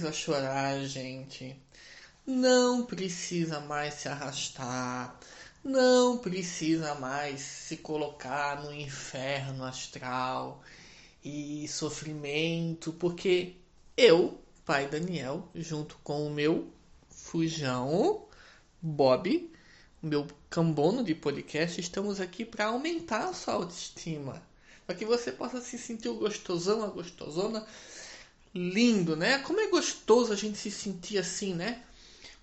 Precisa chorar, gente. Não precisa mais se arrastar. Não precisa mais se colocar no inferno astral e sofrimento, porque eu, pai Daniel, junto com o meu fujão, Bob, meu cambono de podcast, estamos aqui para aumentar a sua autoestima. Para que você possa se sentir gostosão, a gostosona. Lindo, né? Como é gostoso a gente se sentir assim, né?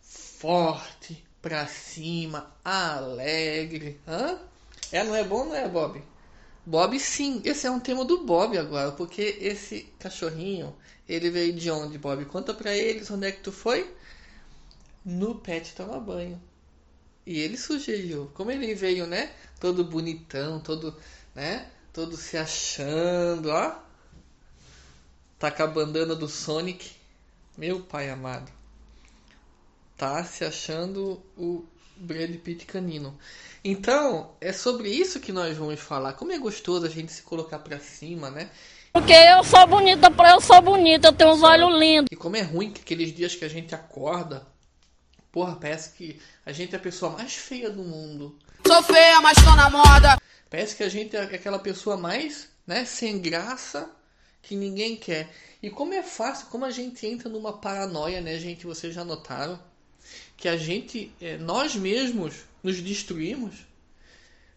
Forte, pra cima, alegre. Hã? É, não é bom, não é, Bob? Bob, sim. Esse é um tema do Bob agora, porque esse cachorrinho, ele veio de onde, Bob? Conta pra eles onde é que tu foi? No pet tomar banho. E ele sugeriu. Como ele veio, né? Todo bonitão, todo, né? Todo se achando, ó. Tá com a bandana do Sonic. Meu pai amado. Tá se achando o Brad Pitt canino. Então, é sobre isso que nós vamos falar. Como é gostoso a gente se colocar pra cima, né? Porque eu sou bonita, pra eu sou bonita, eu tenho uns olhos lindos. E como é ruim que aqueles dias que a gente acorda, porra, parece que a gente é a pessoa mais feia do mundo. Sou feia, mas tô na moda. Parece que a gente é aquela pessoa mais, né, sem graça que ninguém quer. E como é fácil, como a gente entra numa paranoia, né, gente? Vocês já notaram que a gente, é, nós mesmos, nos destruímos.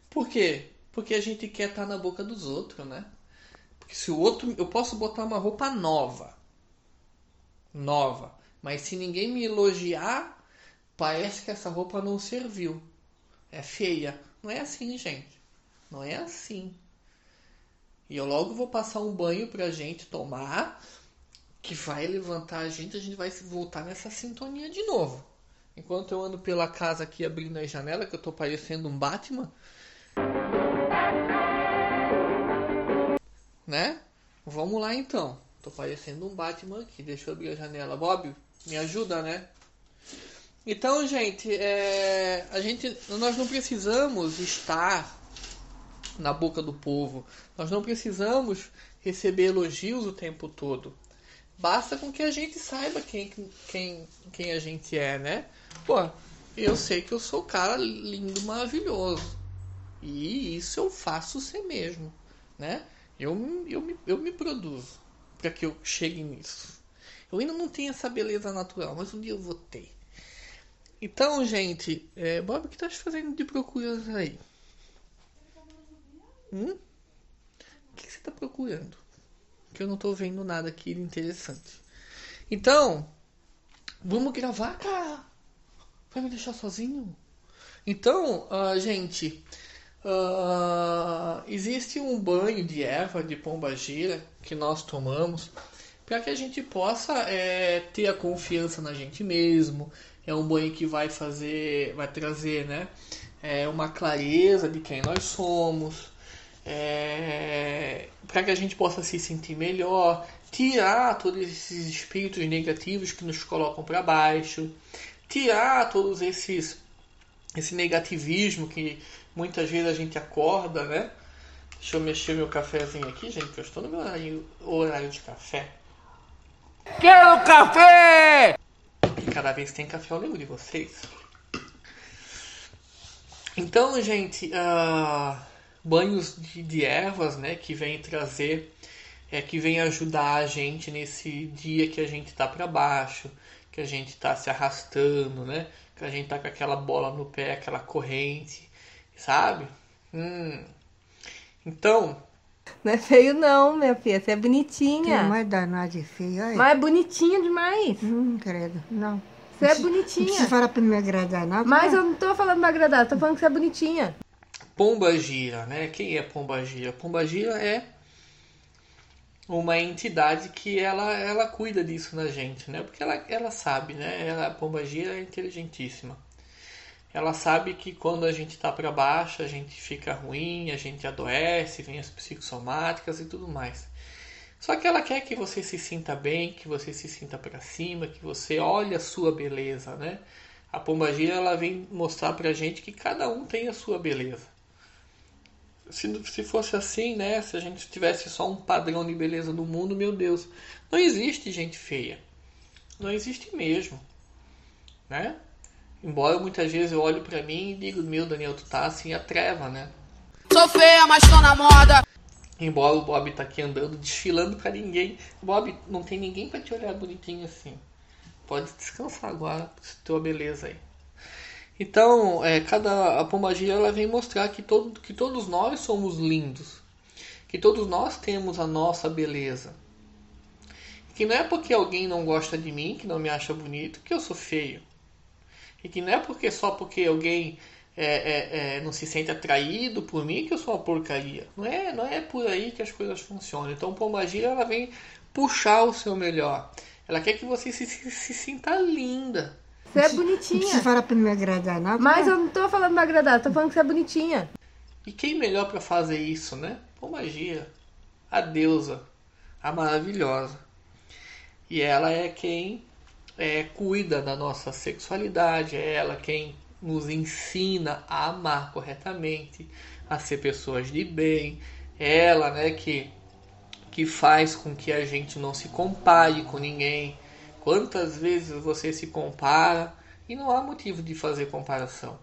Por quê? Porque a gente quer estar na boca dos outros, né? Porque se o outro, eu posso botar uma roupa nova, nova, mas se ninguém me elogiar, parece que essa roupa não serviu. É feia. Não é assim, gente. Não é assim. E eu logo vou passar um banho pra gente tomar, que vai levantar a gente, a gente vai voltar nessa sintonia de novo. Enquanto eu ando pela casa aqui abrindo a janela, que eu tô parecendo um Batman. Né? Vamos lá então. Tô parecendo um Batman aqui. Deixa eu abrir a janela. Bob, me ajuda, né? Então, gente, é... a gente, nós não precisamos estar na boca do povo. Nós não precisamos receber elogios o tempo todo. Basta com que a gente saiba quem, quem, quem a gente é, né? Pô, eu sei que eu sou cara lindo, maravilhoso. E isso eu faço ser mesmo, né? Eu, eu, me, eu me produzo para que eu chegue nisso. Eu ainda não tenho essa beleza natural, mas um dia eu vou ter. Então, gente, é, Bob, o que estás fazendo de procuras aí? Hum? O que você está procurando? Que eu não estou vendo nada aqui interessante. Então, vamos gravar, cara. Vai me deixar sozinho? Então, uh, gente, uh, existe um banho de erva de pomba gira que nós tomamos para que a gente possa é, ter a confiança na gente mesmo. É um banho que vai fazer, vai trazer, né, é, uma clareza de quem nós somos, é, para que a gente possa se sentir melhor, tirar todos esses espíritos negativos que nos colocam para baixo, tirar todos esses esse negativismo que muitas vezes a gente acorda, né? Deixa eu mexer meu cafezinho aqui, gente, que eu estou no meu horário, horário de café. Quero café! E cada vez tem café eu lembro de vocês. Então, gente, uh, banhos de, de, ervas, né, que vem trazer, é que vem ajudar a gente nesse dia que a gente tá para baixo, que a gente tá se arrastando, né, que a gente tá com aquela bola no pé, aquela corrente, sabe? Hum. Então, não é feio não, minha filha. Você é bonitinha. Tem mais danada de feio, olha. Mas é bonitinha demais. Hum, credo. Não. Você é Não precisa bonitinha. falar pra me agradar, não. Mas né? eu não tô falando pra agradar, tô falando que você é bonitinha. Pomba Gira, né? Quem é Pomba Gira? Pomba Gira é uma entidade que ela, ela cuida disso na gente, né? Porque ela, ela sabe, né? Ela, a Pomba Gira é inteligentíssima. Ela sabe que quando a gente tá para baixo, a gente fica ruim, a gente adoece, vem as psicossomáticas e tudo mais. Só que ela quer que você se sinta bem, que você se sinta para cima, que você olhe a sua beleza, né? A pombagira ela vem mostrar pra gente que cada um tem a sua beleza. Se, se fosse assim, né? Se a gente tivesse só um padrão de beleza no mundo, meu Deus, não existe gente feia. não existe mesmo, né? Embora muitas vezes eu olho para mim e digo, meu Daniel, tu tá assim a treva, né? Sou feia, mas tô na moda. Embora o Bob tá aqui andando, desfilando para ninguém. Bob, não tem ninguém para te olhar bonitinho assim. Pode descansar agora, tua beleza aí. Então, é, cada a pombagira ela vem mostrar que, todo, que todos nós somos lindos, que todos nós temos a nossa beleza. Que não é porque alguém não gosta de mim, que não me acha bonito, que eu sou feio. E que não é porque só porque alguém é, é, é, não se sente atraído por mim que eu sou uma porcaria. Não é, não é por aí que as coisas funcionam. Então, pombagira ela vem puxar o seu melhor. Ela quer que você se, se, se sinta linda. Você é Não bonitinha. precisa falar pra me agradar, não. Mas né? eu não tô falando pra agradar, tô falando que você é bonitinha. E quem melhor para fazer isso, né? Pombagira, a deusa, a maravilhosa. E ela é quem é, cuida da nossa sexualidade, é ela quem nos ensina a amar corretamente, a ser pessoas de bem, é ela, né, que que faz com que a gente não se compare com ninguém. Quantas vezes você se compara e não há motivo de fazer comparação?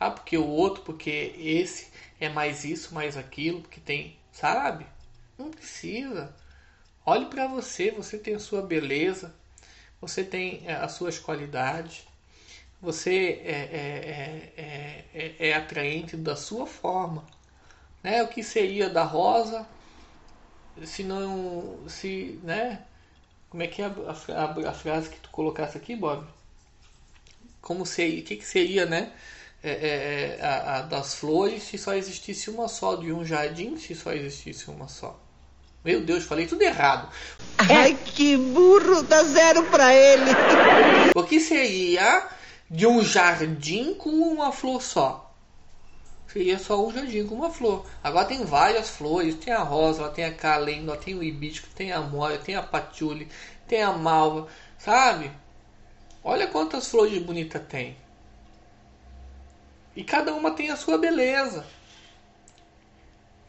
Ah, porque o outro, porque esse é mais isso, mais aquilo, porque tem, sabe? Não precisa. Olhe para você, você tem a sua beleza, você tem é, as suas qualidades, você é, é, é, é, é atraente da sua forma. Né? O que seria da rosa se não. se. né? Como é que é a, a, a frase que tu colocasse aqui, Bob? Como seria. O que, que seria, né? É, é, é, a, a das flores se só existisse uma só, de um jardim se só existisse uma só. Meu Deus, falei tudo errado. Ai, que burro, dá zero pra ele. O que seria de um jardim com uma flor só? Seria só um jardim com uma flor. Agora tem várias flores. Tem a rosa, tem a calenda, tem o hibisco, tem a mora, tem a patchouli, tem a malva, sabe? Olha quantas flores bonitas tem. E cada uma tem a sua beleza.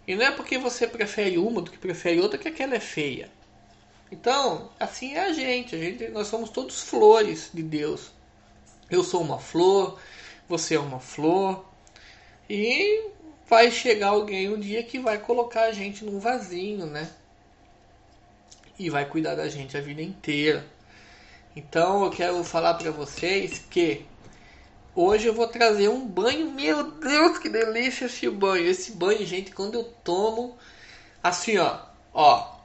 E não é porque você prefere uma do que prefere outra que aquela é feia. Então, assim é a gente. A gente nós somos todos flores de Deus. Eu sou uma flor, você é uma flor. E vai chegar alguém um dia que vai colocar a gente num vasinho, né? E vai cuidar da gente a vida inteira. Então eu quero falar para vocês que hoje eu vou trazer um banho. Meu Deus, que delícia esse banho! Esse banho, gente, quando eu tomo, assim, ó, ó,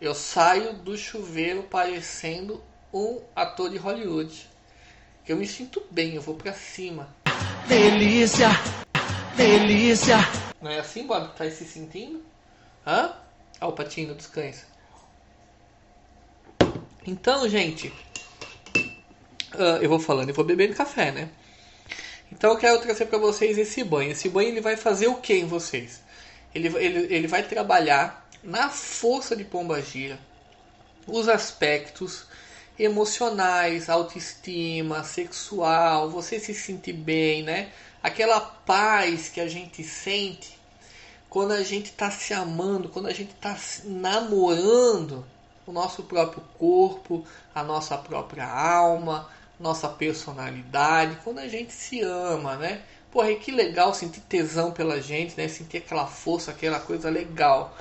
eu saio do chuveiro parecendo um ator de Hollywood. Eu me sinto bem, eu vou para cima. Delícia, delícia. Não é assim, Bob? Tá se sentindo? Hã? Olha o patinho dos cães. Então, gente, ah, eu vou falando, eu vou bebendo café, né? Então eu quero trazer para vocês esse banho. Esse banho ele vai fazer o que em vocês? Ele, ele, ele vai trabalhar na força de pombagira, os aspectos emocionais, autoestima, sexual, você se sentir bem, né? Aquela paz que a gente sente quando a gente está se amando, quando a gente está namorando o nosso próprio corpo, a nossa própria alma, nossa personalidade, quando a gente se ama, né? Porra, que legal sentir tesão pela gente, né? Sentir aquela força, aquela coisa legal.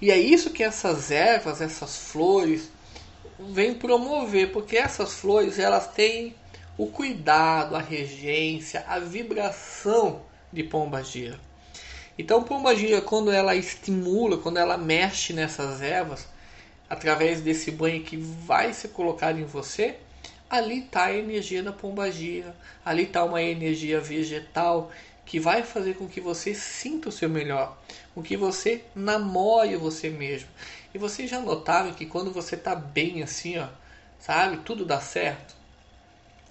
E é isso que essas ervas, essas flores, vêm promover, porque essas flores elas têm o cuidado, a regência, a vibração de pombagira. Então, pombagira, quando ela estimula, quando ela mexe nessas ervas, através desse banho que vai ser colocado em você, ali está a energia da pombagira, ali está uma energia vegetal que vai fazer com que você sinta o seu melhor, com que você namore você mesmo. E vocês já notaram que quando você está bem assim, ó, sabe, tudo dá certo,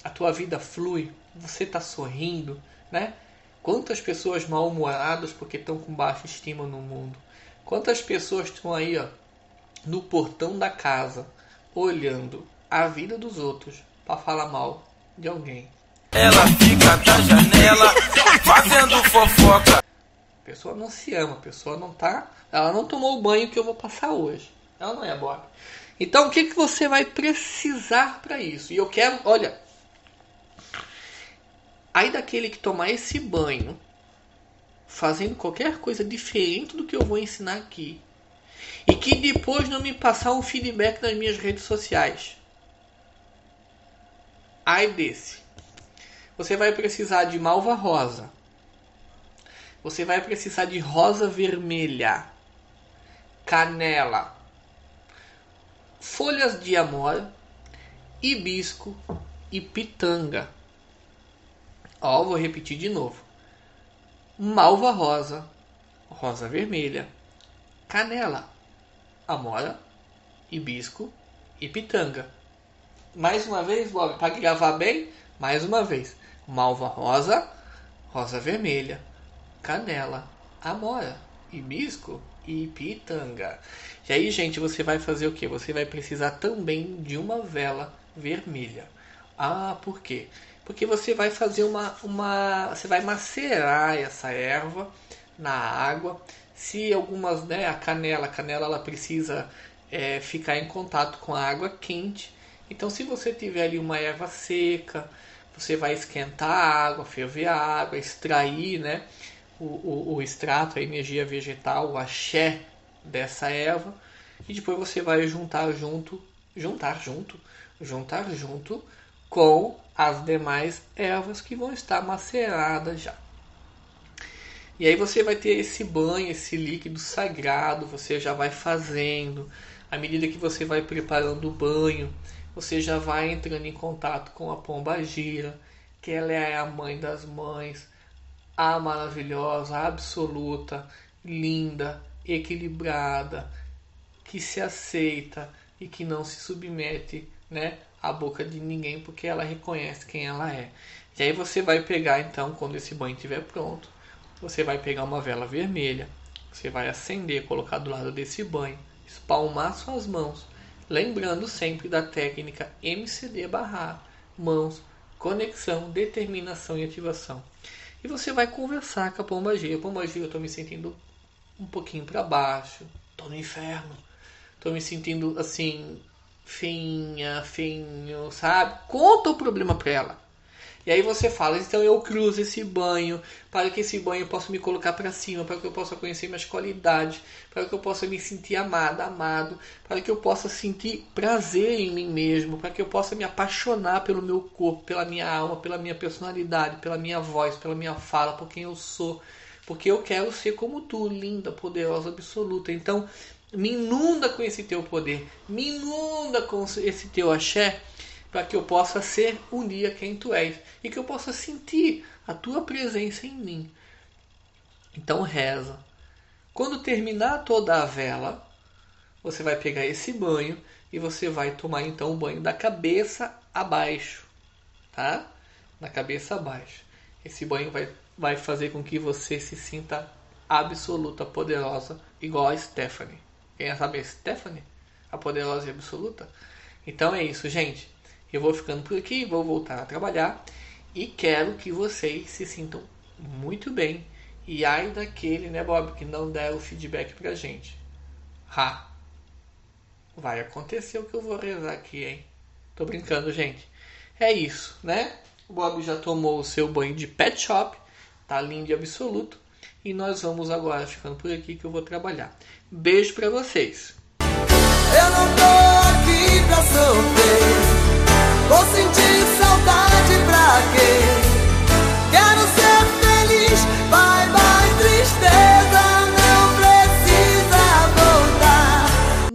a tua vida flui, você está sorrindo, né? Quantas pessoas mal-humoradas porque estão com baixa estima no mundo? Quantas pessoas estão aí, ó, no portão da casa, olhando a vida dos outros para falar mal de alguém? Ela fica da janela fazendo fofoca. Pessoa não se ama, a pessoa não tá, ela não tomou o banho que eu vou passar hoje. Ela não é Bob. Então, o que, que você vai precisar para isso? E eu quero, olha, aí daquele que tomar esse banho, fazendo qualquer coisa diferente do que eu vou ensinar aqui, e que depois não me passar um feedback nas minhas redes sociais. Ai desse. Você vai precisar de malva rosa. Você vai precisar de rosa vermelha, canela, folhas de amora, hibisco e pitanga. Ó, vou repetir de novo. Malva rosa, rosa vermelha, canela, amora, hibisco e pitanga. Mais uma vez, Bob, para gravar bem, mais uma vez. Malva rosa, rosa vermelha, canela, amora, hibisco e pitanga. E aí, gente, você vai fazer o que? Você vai precisar também de uma vela vermelha. Ah, por quê? Porque você vai fazer uma, uma você vai macerar essa erva na água. Se algumas, né, a canela, a canela ela precisa é, ficar em contato com a água quente. Então, se você tiver ali uma erva seca, você vai esquentar a água, ferver a água, extrair, né, o, o, o extrato, a energia vegetal, o axé dessa erva e depois você vai juntar junto, juntar junto, juntar junto com as demais ervas que vão estar maceradas já. E aí você vai ter esse banho, esse líquido sagrado, você já vai fazendo. À medida que você vai preparando o banho, você já vai entrando em contato com a pomba gira, que ela é a mãe das mães, a maravilhosa, absoluta, linda, equilibrada, que se aceita e que não se submete, né, à boca de ninguém porque ela reconhece quem ela é. E aí você vai pegar então, quando esse banho estiver pronto, você vai pegar uma vela vermelha, você vai acender, colocar do lado desse banho, espalmar suas mãos, lembrando sempre da técnica MCD barrar, mãos, conexão, determinação e ativação. E você vai conversar com a pombagira. Pombagira, eu estou me sentindo um pouquinho para baixo, estou no inferno, estou me sentindo assim, feinha, feinho, sabe? Conta o problema para ela. E aí você fala, então eu cruzo esse banho, para que esse banho possa me colocar para cima, para que eu possa conhecer minhas qualidades, para que eu possa me sentir amada, amado, para que eu possa sentir prazer em mim mesmo, para que eu possa me apaixonar pelo meu corpo, pela minha alma, pela minha personalidade, pela minha voz, pela minha fala, por quem eu sou, porque eu quero ser como tu, linda, poderosa, absoluta. Então, me inunda com esse teu poder, me inunda com esse teu axé, para que eu possa ser um dia quem tu és e que eu possa sentir a tua presença em mim. Então reza. Quando terminar toda a vela, você vai pegar esse banho e você vai tomar então o banho da cabeça abaixo, tá? Da cabeça abaixo. Esse banho vai, vai fazer com que você se sinta absoluta, poderosa, igual a Stephanie. Quem sabe a Stephanie? A poderosa e absoluta? Então é isso, gente. Eu vou ficando por aqui, vou voltar a trabalhar e quero que vocês se sintam muito bem. E ai daquele, né, Bob, que não der o feedback pra gente. Ha! Vai acontecer o que eu vou rezar aqui, hein? Tô brincando, gente. É isso, né? O Bob já tomou o seu banho de pet shop, tá lindo e absoluto. E nós vamos agora ficando por aqui que eu vou trabalhar. Beijo para vocês. Eu Vou sentir saudade pra quê? Quero ser feliz, vai, vai tristeza.